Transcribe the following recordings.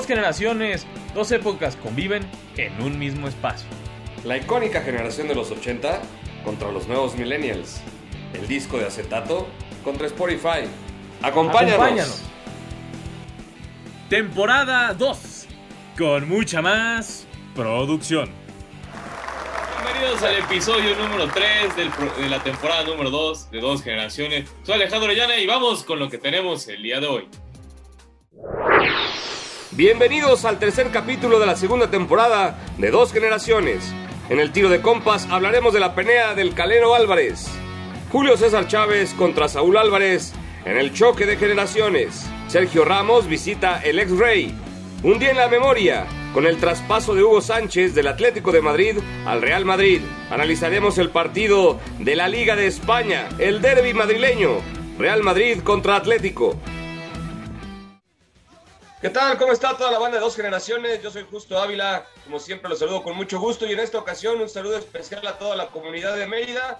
Dos generaciones, dos épocas conviven en un mismo espacio. La icónica generación de los 80 contra los nuevos millennials. El disco de acetato contra Spotify. Acompáñanos. Acompáñanos. Temporada 2, con mucha más producción. Bienvenidos al episodio número 3 del de la temporada número 2 de Dos Generaciones. Soy Alejandro Orellana y vamos con lo que tenemos el día de hoy. Bienvenidos al tercer capítulo de la segunda temporada de Dos Generaciones. En el tiro de compas hablaremos de la pelea del Calero Álvarez. Julio César Chávez contra Saúl Álvarez en el choque de generaciones. Sergio Ramos visita el ex-rey. Un día en la memoria con el traspaso de Hugo Sánchez del Atlético de Madrid al Real Madrid. Analizaremos el partido de la Liga de España, el derby madrileño. Real Madrid contra Atlético. ¿Qué tal? ¿Cómo está toda la banda de dos generaciones? Yo soy Justo Ávila, como siempre los saludo con mucho gusto y en esta ocasión un saludo especial a toda la comunidad de Mérida.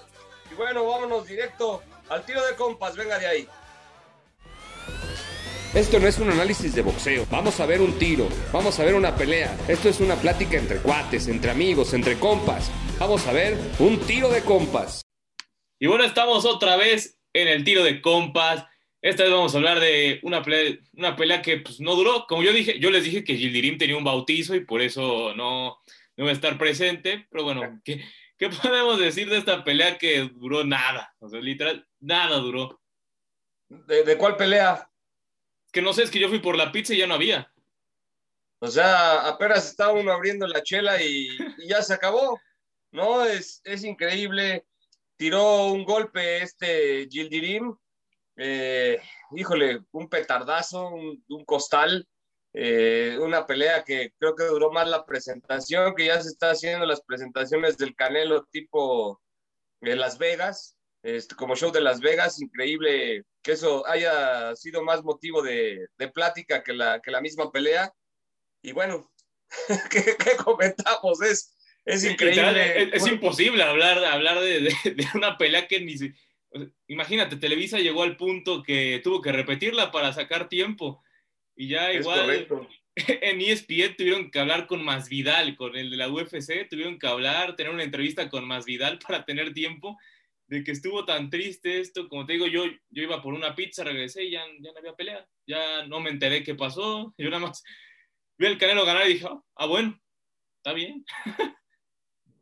Y bueno, vámonos directo al tiro de compas, venga de ahí. Esto no es un análisis de boxeo. Vamos a ver un tiro, vamos a ver una pelea. Esto es una plática entre cuates, entre amigos, entre compas. Vamos a ver un tiro de compas. Y bueno, estamos otra vez en el tiro de compas. Esta vez vamos a hablar de una pelea, una pelea que pues, no duró. Como yo dije, yo les dije que Gildirim tenía un bautizo y por eso no, no va a estar presente. Pero bueno, ¿qué, ¿qué podemos decir de esta pelea que duró nada? O sea, literal, nada duró. ¿De, de cuál pelea? Que no sé, es que yo fui por la pizza y ya no había. O sea, apenas estaba uno abriendo la chela y, y ya se acabó. No, es, es increíble. Tiró un golpe este Gildirim. Eh, híjole, un petardazo, un, un costal. eh, una pelea que creo que duró más la presentación, que ya se está haciendo las presentaciones del Canelo tipo de Las Vegas, este, como show de Las Vegas. Increíble que eso haya sido más motivo de, de plática que la, que la misma pelea. Y bueno, ¿qué, qué comentamos? Es, es increíble. Es, es imposible hablar, hablar de, de- de una pelea que ni Imagínate, Televisa llegó al punto que tuvo que repetirla para sacar tiempo. Y ya Es igual correcto. en ESPN tuvieron que hablar con Masvidal, con el de la UFC, tuvieron que hablar, tener una entrevista con Masvidal para tener tiempo de que estuvo tan triste esto. Como te digo, yo, yo iba por una pizza, regresé y ya, ya no había pelea. Ya no me enteré qué pasó. Yo nada más vi al Canelo ganar y dije, ah, bueno, está bien.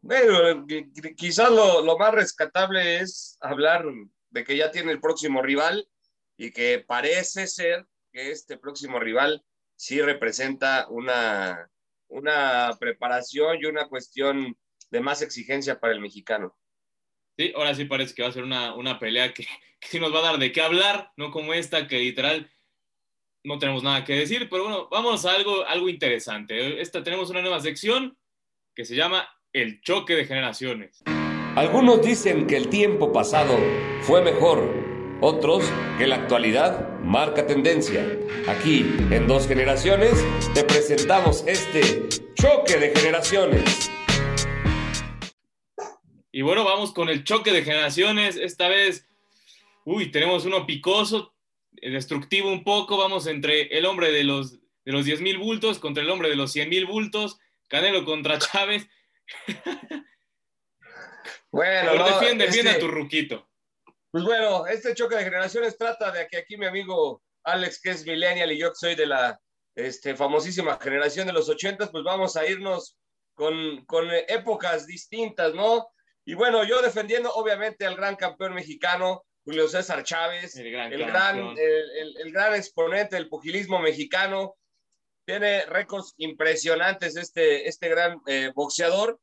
Bueno, qui- qui- quizás lo, lo más rescatable es hablar de que ya tiene el próximo rival y que parece ser que este próximo rival sí representa una, una preparación y una cuestión de más exigencia para el mexicano. Sí, ahora sí parece que va a ser una, una pelea que, que sí nos va a dar de qué hablar, no como esta que literal no tenemos nada que decir, pero bueno, vamos a algo, algo interesante. Esta tenemos una nueva sección que se llama El choque de generaciones. Algunos dicen que el tiempo pasado fue mejor, otros que la actualidad marca tendencia. Aquí, en dos generaciones, te presentamos este choque de generaciones. Y bueno, vamos con el choque de generaciones. Esta vez, uy, tenemos uno picoso, eh, destructivo un poco. Vamos entre el hombre de los, de los 10 mil bultos contra el hombre de los 100 mil bultos. Canelo contra Chávez. Bueno, no, defiende, defiende este- a tu ruquito. Pues bueno, este choque de generaciones trata de que aquí mi amigo Alex, que es millennial, y yo que soy de la este, famosísima generación de los ochentas, pues vamos a irnos con, con épocas distintas, ¿no? Y bueno, yo defendiendo obviamente al gran campeón mexicano, Julio César Chávez, El gran el, campeón. gran, el, el- el gran exponente del pugilismo mexicano. Tiene récords impresionantes este, este gran eh, boxeador.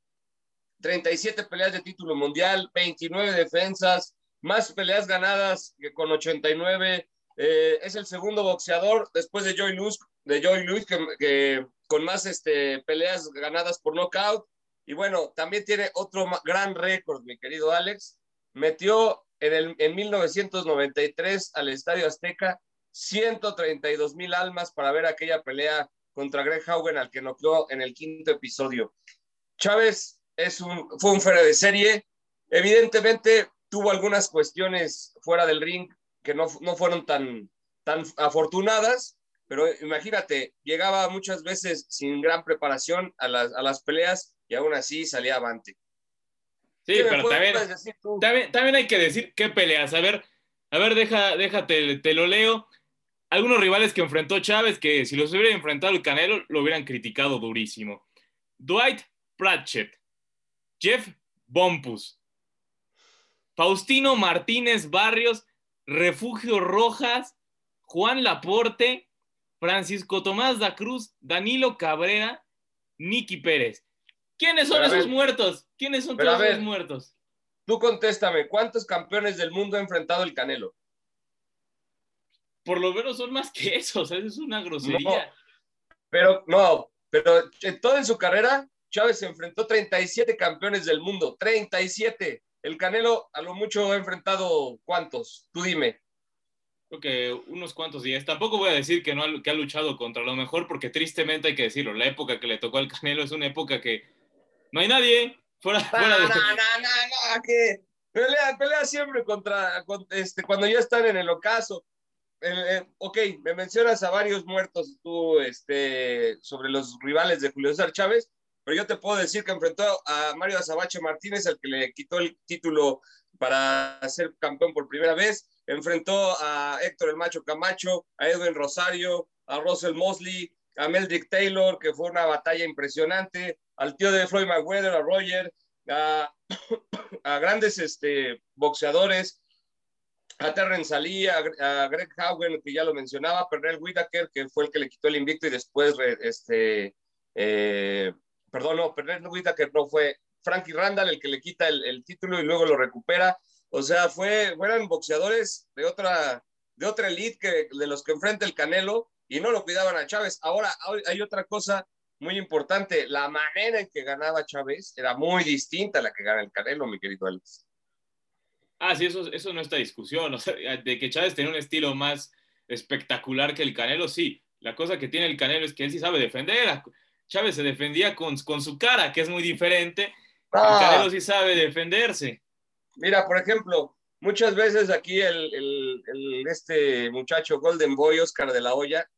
37 peleas de título mundial, 29 defensas, más peleas ganadas que con 89. Eh, es el segundo boxeador después de Joy Luz, de Joy Luz que, con más este, peleas ganadas por knockout. Y bueno, también tiene otro gran récord, mi querido Alex. Metió en, el, en 1993 al Estadio Azteca 132 mil almas para ver aquella pelea contra Greg Haugen al que noqueó en el quinto episodio. Chávez es un, fue un fuera de serie. Evidentemente tuvo algunas cuestiones fuera del ring que no, no fueron tan, tan afortunadas, pero imagínate, llegaba muchas veces sin gran preparación a las, a las peleas y aún así salía avante. Sí, pero también, también, también, hay que decir qué peleas. A ver, a ver, deja, déjate, te lo leo. Algunos rivales que enfrentó Chávez, que si los hubiera enfrentado el Canelo, lo hubieran criticado durísimo. Dwight Pratchett, Jeff Bompus, Faustino Martínez Barrios, Refugio Rojas, Juan Laporte, Francisco Tomás da Cruz, Danilo Cabrera, Nicky Pérez. ¿Quiénes son esos muertos? ¿Quiénes son todos esos muertos? Tú contéstame, ¿cuántos campeones del mundo ha enfrentado el Canelo? Por lo menos son más que esos, eso es una grosería. pero no, pero en toda su carrera, Chávez se enfrentó 37 campeones del mundo, 37. El Canelo a lo mucho ha enfrentado cuántos, tú dime. Creo que unos cuantos días. Tampoco voy a decir que no ha, que ha luchado contra lo mejor, porque tristemente hay que decirlo, la época que le tocó al Canelo es una época que no hay nadie fuera, fuera de... No, no, no, que pelea, pelea siempre contra, este, cuando ya están en el ocaso. Eh, ok, me mencionas a varios muertos tú este, sobre los rivales de Julio César Chávez, pero yo te puedo decir que enfrentó a Mario Azabache Martínez, al que le quitó el título para ser campeón por primera vez. Enfrentó a Héctor el Macho Camacho, a Edwin Rosario, a Russell Mosley, a Meldrick Taylor, que fue una batalla impresionante, al tío de Floyd Mayweather, a Roger, a, grandes este, boxeadores, a Terrence Ali, a, Greg Haugen, que ya lo mencionaba, a Pernell Whitaker, que fue el que le quitó el invicto y después, este, eh, perdón, no, Pernell Whitaker no fue, Frankie Randall el que le quita el, título y luego lo recupera. O sea, fue, fueron boxeadores de otra, de otra elite que, de los que enfrenta el Canelo y no lo cuidaban a Chávez. Ahora hay otra cosa muy importante. La manera en que ganaba Chávez era muy distinta a la que gana el Canelo, mi querido Alex. Ah, sí, eso, eso no está discusión. O sea, de que Chávez tenía un estilo más espectacular que el Canelo, sí. La cosa que tiene el Canelo es que él sí sabe defender. Chávez se defendía con, con su cara, que es muy diferente, el Canelo sí sabe defenderse. Mira, por ejemplo, muchas veces aquí el, este muchacho Golden Boy, Oscar de la Hoya,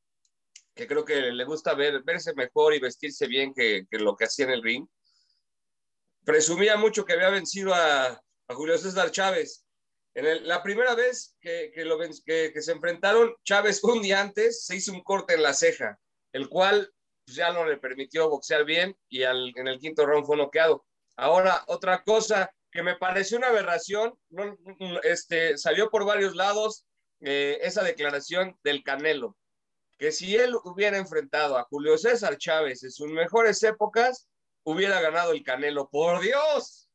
que creo que le gusta ver, verse mejor y vestirse bien que, lo que hacía en el ring, presumía mucho que había vencido a, Julio César Chávez. En la primera vez que, lo, que, se enfrentaron, Chávez un día antes se hizo un corte en la ceja, el cual pues, ya no le permitió boxear bien y en el quinto round fue noqueado. Ahora, otra cosa que me pareció una aberración, este, salió por varios lados eh, esa declaración del Canelo, que si él hubiera enfrentado a Julio César Chávez en sus mejores épocas, hubiera ganado el Canelo. ¡Por Dios!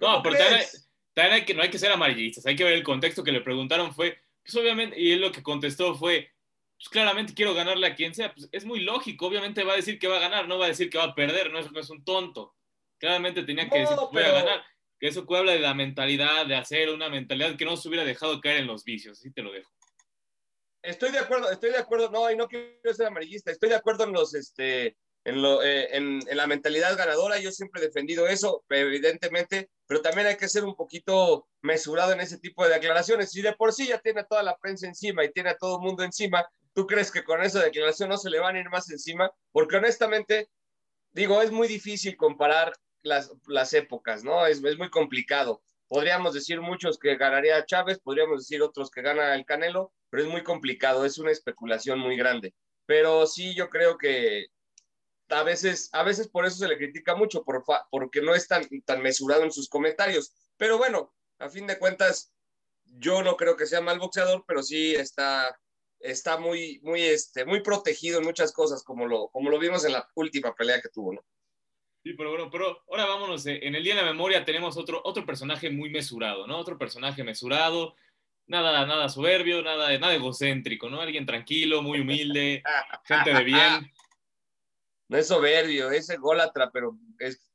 No, pero también hay, que, no hay que ser amarillistas, hay que ver el contexto que le preguntaron fue, pues obviamente, y él lo que contestó fue, pues claramente quiero ganarle a quien sea, pues es muy lógico, obviamente va a decir que va a ganar, no va a decir que va a perder, no es, no es un tonto. Claramente tenía que decir que voy a ganar. Que eso habla de la mentalidad, de hacer una mentalidad que no se hubiera dejado caer en los vicios. Así te lo dejo. Estoy de acuerdo, estoy de acuerdo. No, y no quiero ser amarillista. Estoy de acuerdo en los, este, en, lo, eh, en, en, la mentalidad ganadora. Yo siempre he defendido eso, evidentemente, pero también hay que ser un poquito mesurado en ese tipo de declaraciones. Si de por sí ya tiene a toda la prensa encima y tiene a todo el mundo encima, ¿tú crees que con esa declaración no se le van a ir más encima? Porque honestamente, digo, es muy difícil comparar las, las épocas, ¿no? Es, es, muy complicado. Podríamos decir muchos que ganaría Chávez, podríamos decir otros que gana el Canelo, pero es muy complicado, es una especulación muy grande. Pero sí, yo creo que a veces, a veces por eso se le critica mucho, por, porque no es tan, tan mesurado en sus comentarios. Pero bueno, a fin de cuentas, yo no creo que sea mal boxeador, pero sí está, está muy, muy, este, muy protegido en muchas cosas, como lo, como lo vimos en la última pelea que tuvo, ¿no? Sí, pero bueno, pero ahora vámonos, eh, en el Día de la Memoria tenemos otro, otro personaje muy mesurado, ¿no? Otro personaje mesurado, nada, nada soberbio, nada, nada egocéntrico, ¿no? Alguien tranquilo, muy humilde, gente de bien. No es soberbio, es ególatra, pero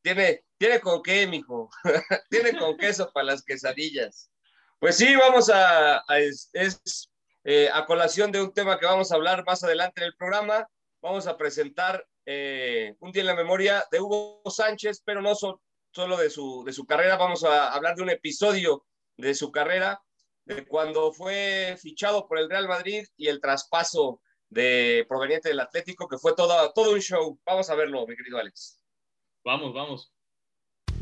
tiene, tiene con qué, mijo. tiene con queso para las quesadillas. Pues sí, vamos a, a es, eh, a colación de un tema que vamos a hablar más adelante en el programa. Vamos a presentar eh, un día en la memoria de Hugo Sánchez, pero no solo de su, de su carrera, vamos a hablar de un episodio de su carrera, de cuando fue fichado por el Real Madrid y el traspaso de proveniente del Atlético, que fue todo, todo un show. Vamos a verlo, mi querido Alex. Vamos, vamos.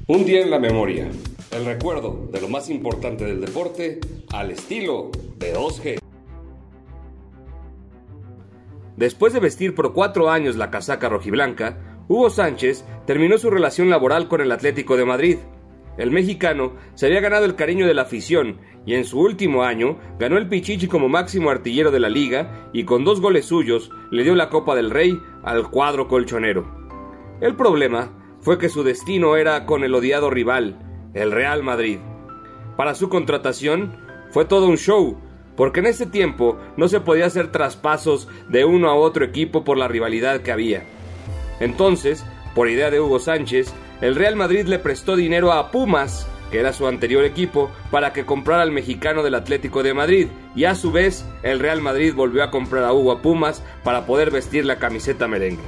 Un día en la memoria. El recuerdo de lo más importante del deporte al estilo de 2G. Después de vestir por cuatro años la casaca rojiblanca, Hugo Sánchez terminó su relación laboral con el Atlético de Madrid. El mexicano se había ganado el cariño de la afición y en su último año ganó el Pichichi como máximo artillero de la liga y con dos goles suyos le dio la Copa del Rey al cuadro colchonero. El problema fue que su destino era con el odiado rival, el Real Madrid. Para su contratación fue todo un show, porque en ese tiempo no se podía hacer traspasos de uno a otro equipo por la rivalidad que había. Entonces, por idea de Hugo Sánchez, el Real Madrid le prestó dinero a Pumas, que era su anterior equipo, para que comprara al mexicano del Atlético de Madrid, y a su vez el Real Madrid volvió a comprar a Hugo a Pumas para poder vestir la camiseta merengue.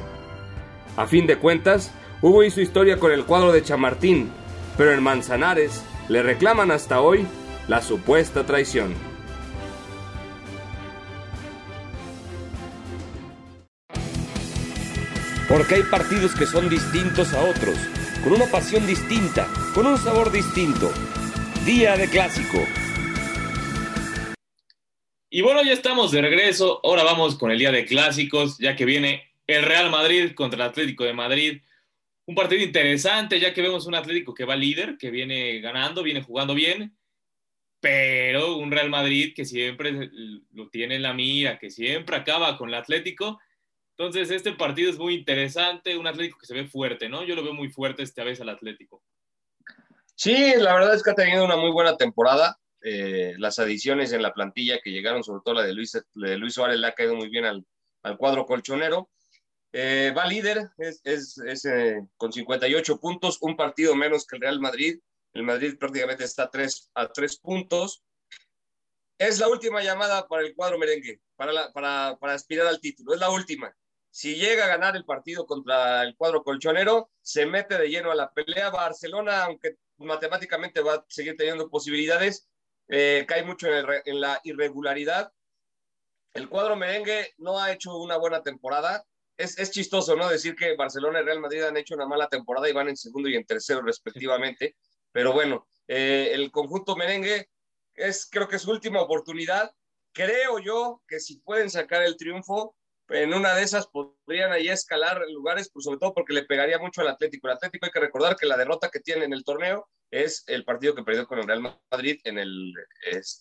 A fin de cuentas, Hugo hizo historia con el cuadro de Chamartín, pero en Manzanares le reclaman hasta hoy la supuesta traición. Porque hay partidos que son distintos a otros, con una pasión distinta, con un sabor distinto. Día de clásico. Y bueno, ya estamos de regreso. Ahora vamos con el día de clásicos, ya que viene el Real Madrid contra el Atlético de Madrid. Un partido interesante, ya que vemos un Atlético que va líder, que viene ganando, viene jugando bien, pero un Real Madrid que siempre lo tiene en la mira, que siempre acaba con el Atlético entonces, este partido es muy interesante, un Atlético que se ve fuerte, ¿no? Yo lo veo muy fuerte esta vez al Atlético. Sí, la verdad es que ha tenido una muy buena temporada. Eh, las adiciones en la plantilla que llegaron, sobre todo la de Luis, de Luis Suárez, le ha caído muy bien al, al cuadro colchonero. Eh, va líder, es, es, es eh, con 58 puntos, un partido menos que el Real Madrid. El Madrid prácticamente está tres, a tres puntos. Es la última llamada para el cuadro merengue, para, para, para aspirar al título. Es la última. Si llega a ganar el partido contra el cuadro colchonero, se mete de lleno a la pelea. Barcelona, aunque matemáticamente va a seguir teniendo posibilidades, eh, cae mucho en, la irregularidad. El cuadro merengue no ha hecho una buena temporada. Es, chistoso, ¿no? Decir que Barcelona y Real Madrid han hecho una mala temporada y van en segundo y en tercero respectivamente. Pero bueno, eh, el conjunto merengue es creo que su última oportunidad. Creo yo que si pueden sacar el triunfo, en una de esas podrían ahí escalar lugares, pues sobre todo porque le pegaría mucho al Atlético. El Atlético hay que recordar que la derrota que tiene en el torneo es el partido que perdió con el Real Madrid en el,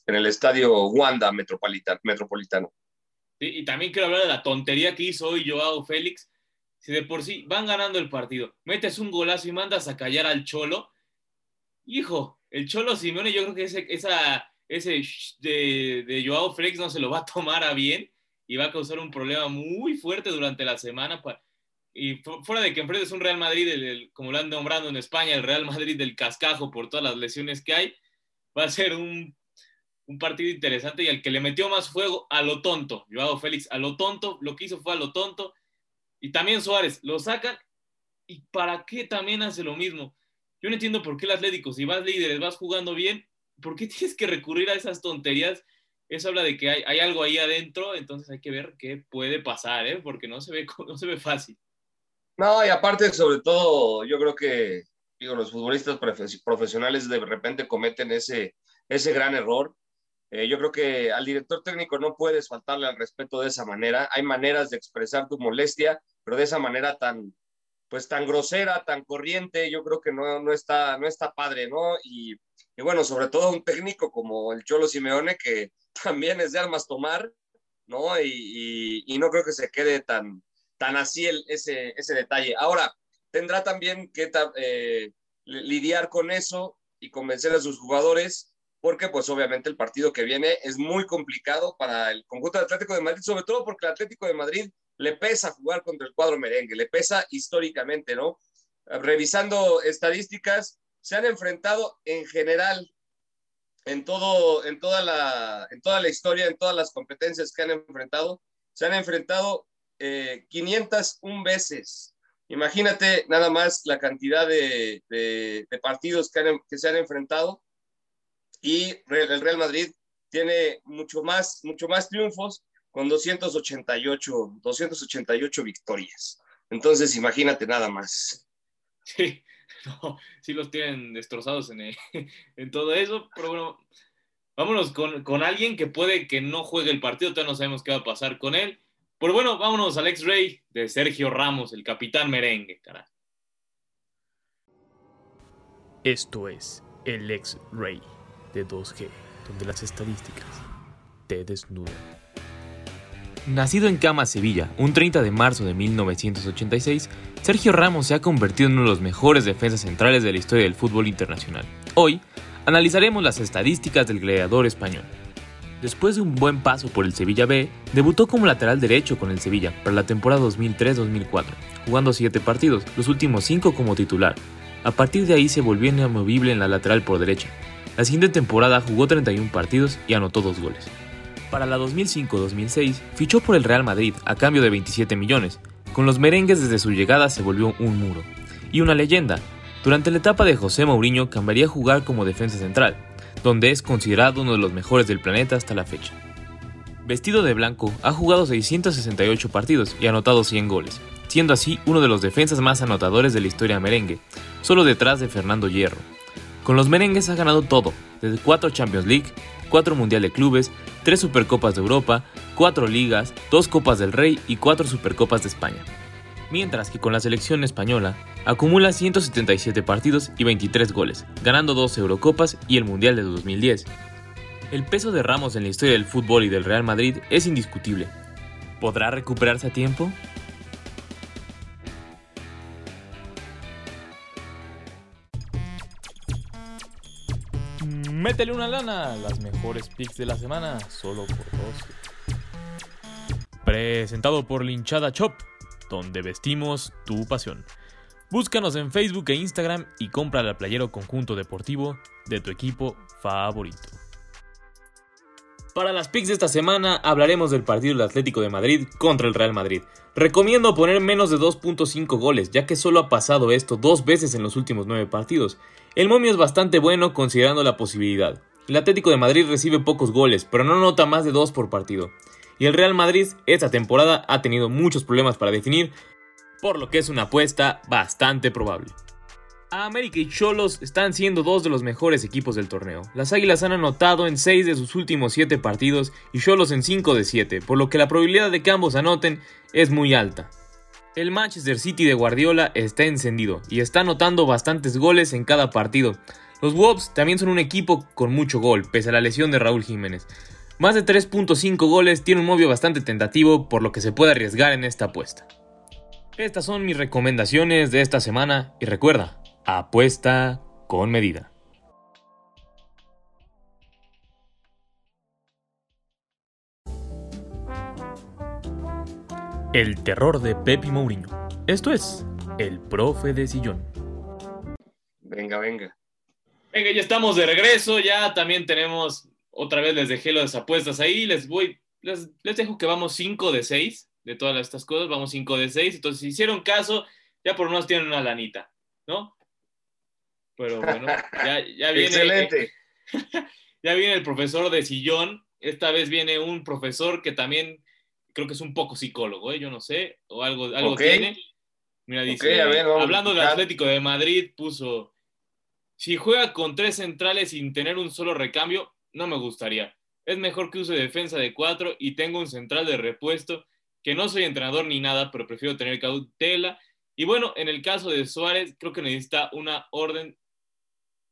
en el estadio Wanda Metropolitano. y también quiero hablar de la tontería que hizo hoy Joao Félix. Si de por sí van ganando el partido, metes un golazo y mandas a callar al Cholo, hijo, el Cholo Simeone yo creo que ese, esa, ese de Joao Félix no se lo va a tomar a bien y va a causar un problema muy fuerte durante la semana. y fuera de que enfrentes un Real Madrid, como lo han nombrado en España, el Real Madrid del cascajo por todas las lesiones que hay, va a ser un, un partido interesante y al que le metió más fuego a lo tonto, Joao Félix, a lo tonto, lo que hizo fue a lo tonto. Y también Suárez, lo sacan y ¿para qué también hace lo mismo? Yo no entiendo por qué el Atlético, si vas líderes, vas jugando bien, ¿por qué tienes que recurrir a esas tonterías eso habla de que hay, algo ahí adentro, entonces hay que ver qué puede pasar, ¿eh? porque no se, ve, no se ve fácil. No, y aparte, sobre todo, yo creo que digo, los futbolistas profesionales de repente cometen ese, ese gran error. Eh, yo creo que al director técnico no puedes faltarle al respeto de esa manera. Hay maneras de expresar tu molestia, pero de esa manera tan, pues tan grosera, tan corriente, yo creo que no, no, está, no está padre, ¿no? Y, y bueno, sobre todo un técnico como el Cholo Simeone, que también es de armas tomar, ¿no? Y, no creo que se quede tan, tan así el, ese, ese detalle. Ahora, tendrá también que eh, lidiar con eso y convencer a sus jugadores, porque pues obviamente el partido que viene es muy complicado para el conjunto del Atlético de Madrid, sobre todo porque el Atlético de Madrid le pesa jugar contra el cuadro merengue, le pesa históricamente, ¿no? Revisando estadísticas, se han enfrentado en general en, todo, en, toda la, en toda la historia, en todas las competencias que han enfrentado, se han enfrentado eh, 501 veces. Imagínate nada más la cantidad de, de, partidos que, que, se han enfrentado y el Real Madrid tiene mucho más, mucho más triunfos, con 288, 288 victorias. Entonces, imagínate nada más. Sí, no, sí los tienen destrozados en, todo eso, pero bueno, vámonos con, alguien que puede que no juegue el partido, todavía no sabemos qué va a pasar con él. Pero bueno, vámonos al ex-rey de Sergio Ramos, el capitán merengue, cara. Esto es el ex-rey de 2G, donde las estadísticas te desnudan. Nacido en Cama, Sevilla, un 30 de marzo de 1986, Sergio Ramos se ha convertido en uno de los mejores defensas centrales de la historia del fútbol internacional. Hoy, analizaremos las estadísticas del gladiador español. Después de un buen paso por el Sevilla B, debutó como lateral derecho con el Sevilla para la temporada 2003-2004, jugando 7 partidos, los últimos 5 como titular. A partir de ahí se volvió inamovible en la lateral por derecha. La siguiente temporada jugó 31 partidos y anotó 2 goles. Para la 2005-2006 fichó por el Real Madrid a cambio de 27 millones. Con los merengues desde su llegada se volvió un muro. Y una leyenda. Durante la etapa de José Mourinho cambiaría a jugar como defensa central, donde es considerado uno de los mejores del planeta hasta la fecha. Vestido de blanco, ha jugado 668 partidos y anotado 100 goles, siendo así uno de los defensas más anotadores de la historia merengue, solo detrás de Fernando Hierro. Con los merengues ha ganado todo, desde 4 Champions League, 4 Mundial de Clubes, 3 Supercopas de Europa, 4 Ligas, 2 Copas del Rey y 4 Supercopas de España. Mientras que con la selección española acumula 177 partidos y 23 goles, ganando 2 Eurocopas y el Mundial de 2010. El peso de Ramos en la historia del fútbol y del Real Madrid es indiscutible. ¿Podrá recuperarse a tiempo? Métele una lana, las mejores picks de la semana, solo por dos. Presentado por Linchada Shop, donde vestimos tu pasión. Búscanos en Facebook e Instagram y compra la playero conjunto deportivo de tu equipo favorito. Para las picks de esta semana hablaremos del partido del Atlético de Madrid contra el Real Madrid. Recomiendo poner menos de 2.5 goles, ya que solo ha pasado esto dos veces en los últimos 9 partidos. El momio es bastante bueno considerando la posibilidad. El Atlético de Madrid recibe pocos goles, pero no nota más de 2 por partido. Y el Real Madrid esta temporada ha tenido muchos problemas para definir, por lo que es una apuesta bastante probable. América y Cholos están siendo dos de los mejores equipos del torneo. Las Águilas han anotado en 6 de sus últimos 7 partidos y Cholos en 5 de 7, por lo que la probabilidad de que ambos anoten es muy alta. El Manchester City de Guardiola está encendido y está anotando bastantes goles en cada partido. Los Wolves también son un equipo con mucho gol, pese a la lesión de Raúl Jiménez. Más de 3.5 goles tiene un movio bastante tentativo, por lo que se puede arriesgar en esta apuesta. Estas son mis recomendaciones de esta semana y recuerda, apuesta con medida. El terror de Pepe Mourinho. Esto es El Profe de Sillón. Venga, venga. Venga, ya estamos de regreso. Ya también tenemos, otra vez les dejé las apuestas ahí. Les voy, les, les dejo que vamos 5 de 6 de todas estas cosas. Vamos 5 de 6. Entonces, si hicieron caso, ya por lo menos tienen una lanita, ¿no? Pero bueno, ya, ya viene. Excelente. ya viene el profesor de sillón. Esta vez viene un profesor que también creo que es un poco psicólogo, ¿eh? yo no sé, o algo, algo Okay. tiene. Mira, dice, ver, hablando del. Atlético de Madrid, puso, si juega con tres centrales sin tener un solo recambio, no me gustaría. Es mejor que use defensa de cuatro y tenga un central de repuesto, que no soy entrenador ni nada, pero prefiero tener cautela. Y bueno, en el caso de Suárez, creo que necesita una orden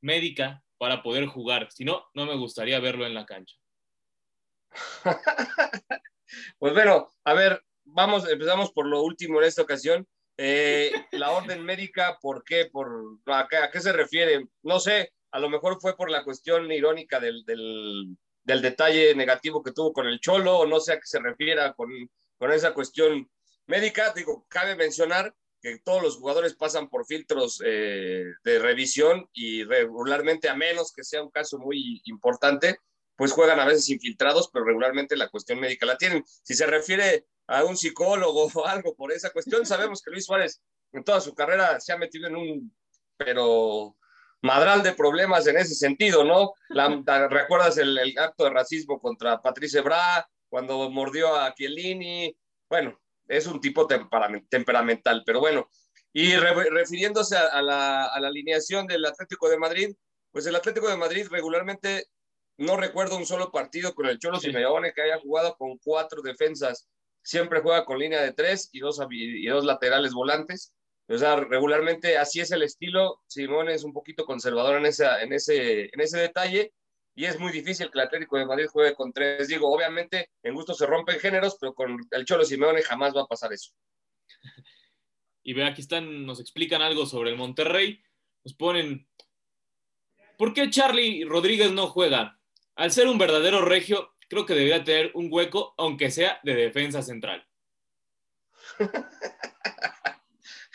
médica para poder jugar. Si no, no me gustaría verlo en la cancha. Pues bueno, a ver, vamos, empezamos por lo último en esta ocasión. Eh, la orden médica, ¿por qué? Por, a, qué, se refiere? No sé, a lo mejor fue por la cuestión irónica del, del, del detalle negativo que tuvo con el Cholo, o no sé a qué se refiera con, con esa cuestión médica. Digo, cabe mencionar que todos los jugadores pasan por filtros eh, de revisión y regularmente, a menos que sea un caso muy importante, pues juegan a veces infiltrados, pero regularmente la cuestión médica la tienen. Si se refiere a un psicólogo o algo por esa cuestión, sabemos que Luis Suárez en toda su carrera se ha metido en un, pero madral de problemas en ese sentido, ¿no? La, la- ¿Recuerdas el, el acto de racismo contra Patrice Bra? cuando mordió a Chiellini. Bueno, es un tipo temperamental, pero bueno. Y refiriéndose a, la, alineación del Atlético de Madrid, pues el Atlético de Madrid regularmente no recuerdo un solo partido con el Cholo Simeone que haya jugado con cuatro defensas. Siempre juega con línea de tres y dos, y dos laterales volantes. O sea, regularmente así es el estilo. Simeone es un poquito conservador en, esa, en, ese, en ese detalle y es muy difícil que el Atlético de Madrid juegue con tres. Digo, obviamente en gusto se rompen géneros, pero con el Cholo Simeone jamás va a pasar eso. Y ve, aquí están, nos explican algo sobre el Monterrey. Nos ponen, ¿por qué Charlie Rodríguez no juega? Al ser un verdadero regio, creo que debería tener un hueco, aunque sea de defensa central.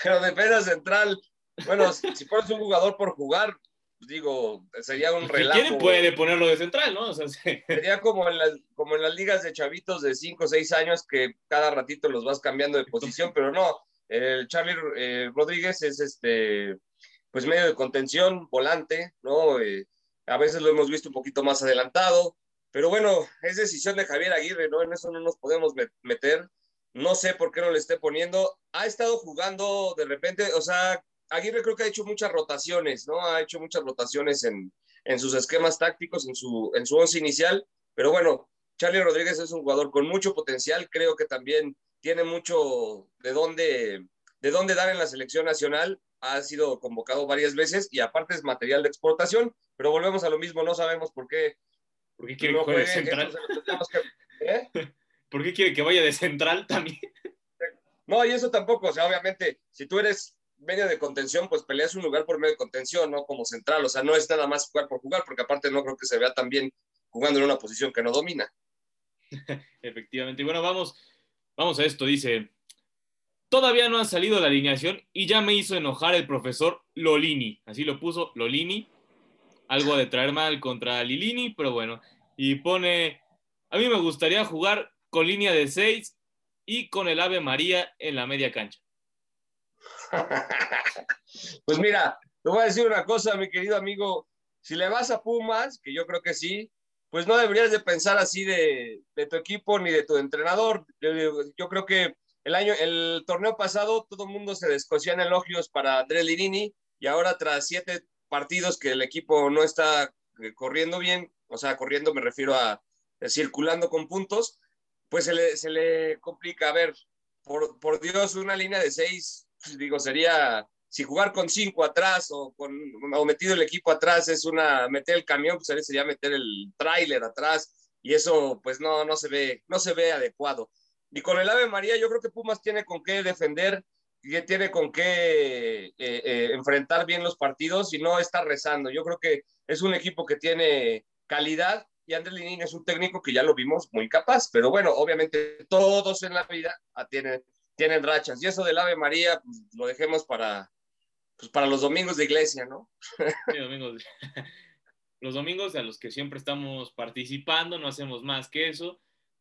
Pero defensa central, bueno, si pones un jugador por jugar, digo, sería un relajo. ¿Quién puede ponerlo de central, no? Sería como en, las, como en las ligas de chavitos de 5 o 6 años que cada ratito los vas cambiando de posición, pero no. El Charlie eh, Rodríguez es este, pues medio de contención, volante, ¿no? Eh, a veces lo hemos visto un poquito más adelantado, pero bueno, es decisión de Javier Aguirre, ¿no? En eso no nos podemos meter. No sé por qué no le esté poniendo. Ha estado jugando de repente, o sea, Aguirre creo que ha hecho muchas rotaciones, ¿no? Ha hecho muchas rotaciones en, en sus esquemas tácticos, en su, en su once inicial, pero bueno, Charlie Rodríguez es un jugador con mucho potencial, creo que también tiene mucho de dónde, de dónde dar en la selección nacional, ha sido convocado varias veces y aparte es material de exportación, pero volvemos a lo mismo, no sabemos por qué. ¿Por qué quiere que juegue central? ¿eh? ¿Por qué quiere que vaya de central también? No, y eso tampoco, o sea, obviamente, si tú eres medio de contención, pues peleas un lugar por medio de contención, no como central. O sea, no es nada más jugar por jugar, porque aparte no creo que se vea tan bien jugando en una posición que no domina. Efectivamente. Y bueno, vamos, vamos a esto. Dice, todavía no ha salido la alineación y ya me hizo enojar el profesor Lolini. Así lo puso Lolini. Algo de traer mal contra Lilini, pero bueno. Y pone, a mí me gustaría jugar con línea de seis y con el Ave María en la media cancha. pues mira, te voy a decir una cosa, mi querido amigo. Si le vas a Pumas, que yo creo que sí, pues no deberías de pensar así de, tu equipo ni de tu entrenador. Yo, creo que el año, el torneo pasado, todo el mundo se descoció en elogios para André y ahora tras siete partidos que el equipo no está eh, corriendo bien, o sea, corriendo me refiero a, circulando con puntos, pues se le, se le complica. A ver, por, por Dios, una línea de seis digo, sería, si jugar con cinco atrás o, con, o metido el equipo atrás es una, meter el camión, pues sería meter el tráiler atrás y eso pues no, no, se ve, no se ve adecuado. Y con el Ave María yo creo que Pumas tiene con qué defender, y tiene con qué eh, eh, enfrentar bien los partidos y no está rezando. Yo creo que es un equipo que tiene calidad y Andrés Linín es un técnico que ya lo vimos muy capaz, pero bueno, obviamente todos en la vida tienen, tienen rachas. Y eso del Ave María, pues lo dejemos para, pues, para los domingos de iglesia, ¿no? Sí, domingos. Los domingos a los que siempre estamos participando, no hacemos más que eso.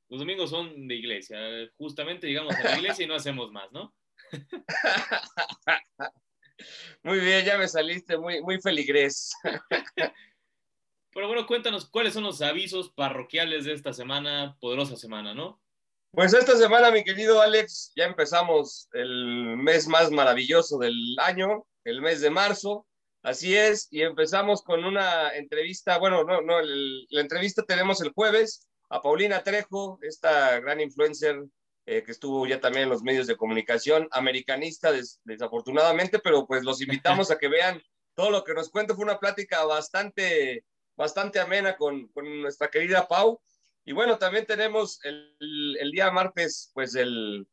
Los domingos son de iglesia. Justamente llegamos a la iglesia y no hacemos más, ¿no? Muy bien, ya me saliste muy, muy feligrés. Pero bueno, cuéntanos cuáles son los avisos parroquiales de esta semana, poderosa semana, ¿no? Pues esta semana, mi querido Alex, ya empezamos el mes más maravilloso del año, el mes de marzo. Así es, y empezamos con una entrevista, bueno, no, no, la entrevista tenemos el jueves a Paulina Trejo, esta gran influencer eh, que estuvo ya también en los medios de comunicación, americanista desafortunadamente, pero pues los invitamos a que vean todo lo que nos cuenta. Fue una plática bastante, bastante amena con, con nuestra querida Pau. Y bueno, también tenemos el, el día martes, pues el,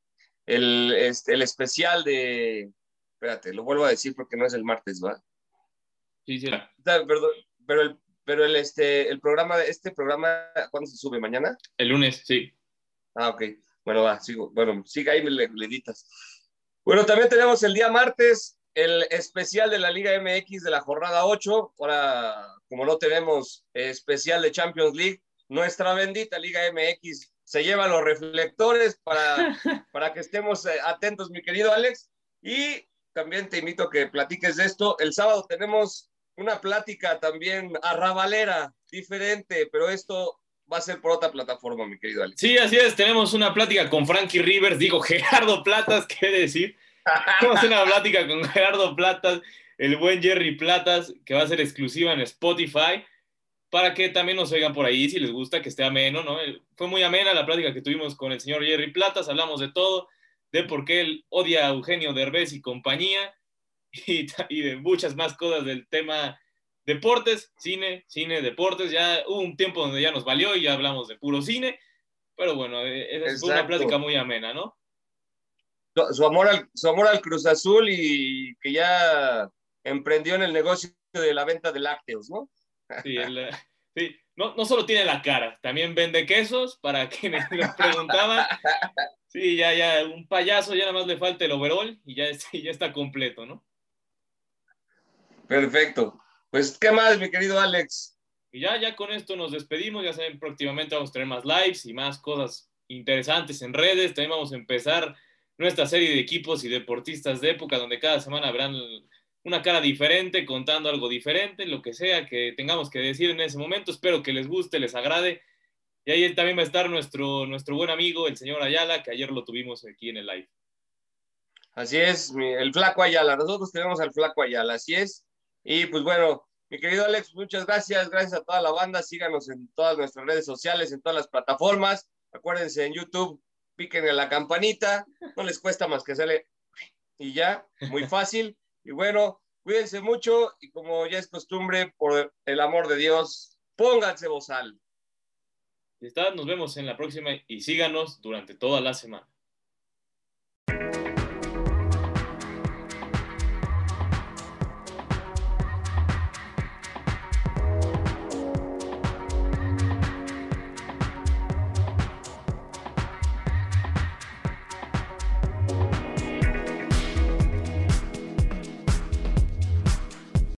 el, este, el especial de... Espérate, lo vuelvo a decir porque no es el martes, ¿va? Sí, sí. Perdón, pero el, pero el, este, el programa, este programa, ¿cuándo se sube? ¿Mañana? El lunes, sí. Ah, ok. Bueno, va, sigo. Bueno, siga ahí, le, le editas. Bueno, también tenemos el día martes el especial de la Liga MX de la jornada 8. Ahora, como no tenemos especial de Champions League, nuestra bendita Liga MX se lleva los reflectores para, para que estemos eh, atentos, mi querido Alex. Y también te invito a que platiques de esto. El sábado tenemos una plática también arrabalera, diferente, pero esto va a ser por otra plataforma, mi querido Alex. Sí, así es. Tenemos una plática con Frankie Rivers, digo Gerardo Platas, ¿qué decir? Tenemos una plática con Gerardo Platas, el buen Jerry Platas, que va a ser exclusiva en Spotify, para que también nos oigan por ahí si les gusta que esté ameno, ¿no? Fue muy amena la plática que tuvimos con el señor Jerry Platas, hablamos de todo, de por qué él odia a Eugenio Derbez y compañía, y, y de muchas más cosas del tema deportes, cine, cine, deportes. Ya hubo un tiempo donde ya nos valió y ya hablamos de puro cine, pero bueno, eh, es una plática muy amena, ¿no? Su amor, al, su amor al Cruz Azul y que ya emprendió en el negocio de la venta de lácteos, ¿no? Sí, sí. No, no, solo tiene la cara, también vende quesos para quienes preguntaban. Sí, ya, ya, un payaso, ya nada más le falta el overall y ya, ya está completo, ¿no? Perfecto. Pues, ¿qué más, mi querido Alex? Y ya, ya con esto nos despedimos. Ya saben, próximamente vamos a tener más lives y más cosas interesantes en redes. También vamos a empezar nuestra serie de equipos y deportistas de época, donde cada semana habrán una cara diferente, contando algo diferente, lo que sea que tengamos que decir en ese momento. Espero que les guste, les agrade. Y ahí también va a estar nuestro, nuestro buen amigo, el señor Ayala, que ayer lo tuvimos aquí en el live. Así es, el flaco Ayala. Nosotros tenemos al flaco Ayala, así es. Y pues bueno, mi querido Alex, muchas gracias. Gracias a toda la banda. Síganos en todas nuestras redes sociales, en todas las plataformas. Acuérdense en YouTube, piquen en la campanita. No les cuesta más que hacerle y ya, muy fácil. Y bueno, cuídense mucho y como ya es costumbre, por el amor de Dios, pónganse bozal. Está, nos vemos en la próxima y síganos durante toda la semana.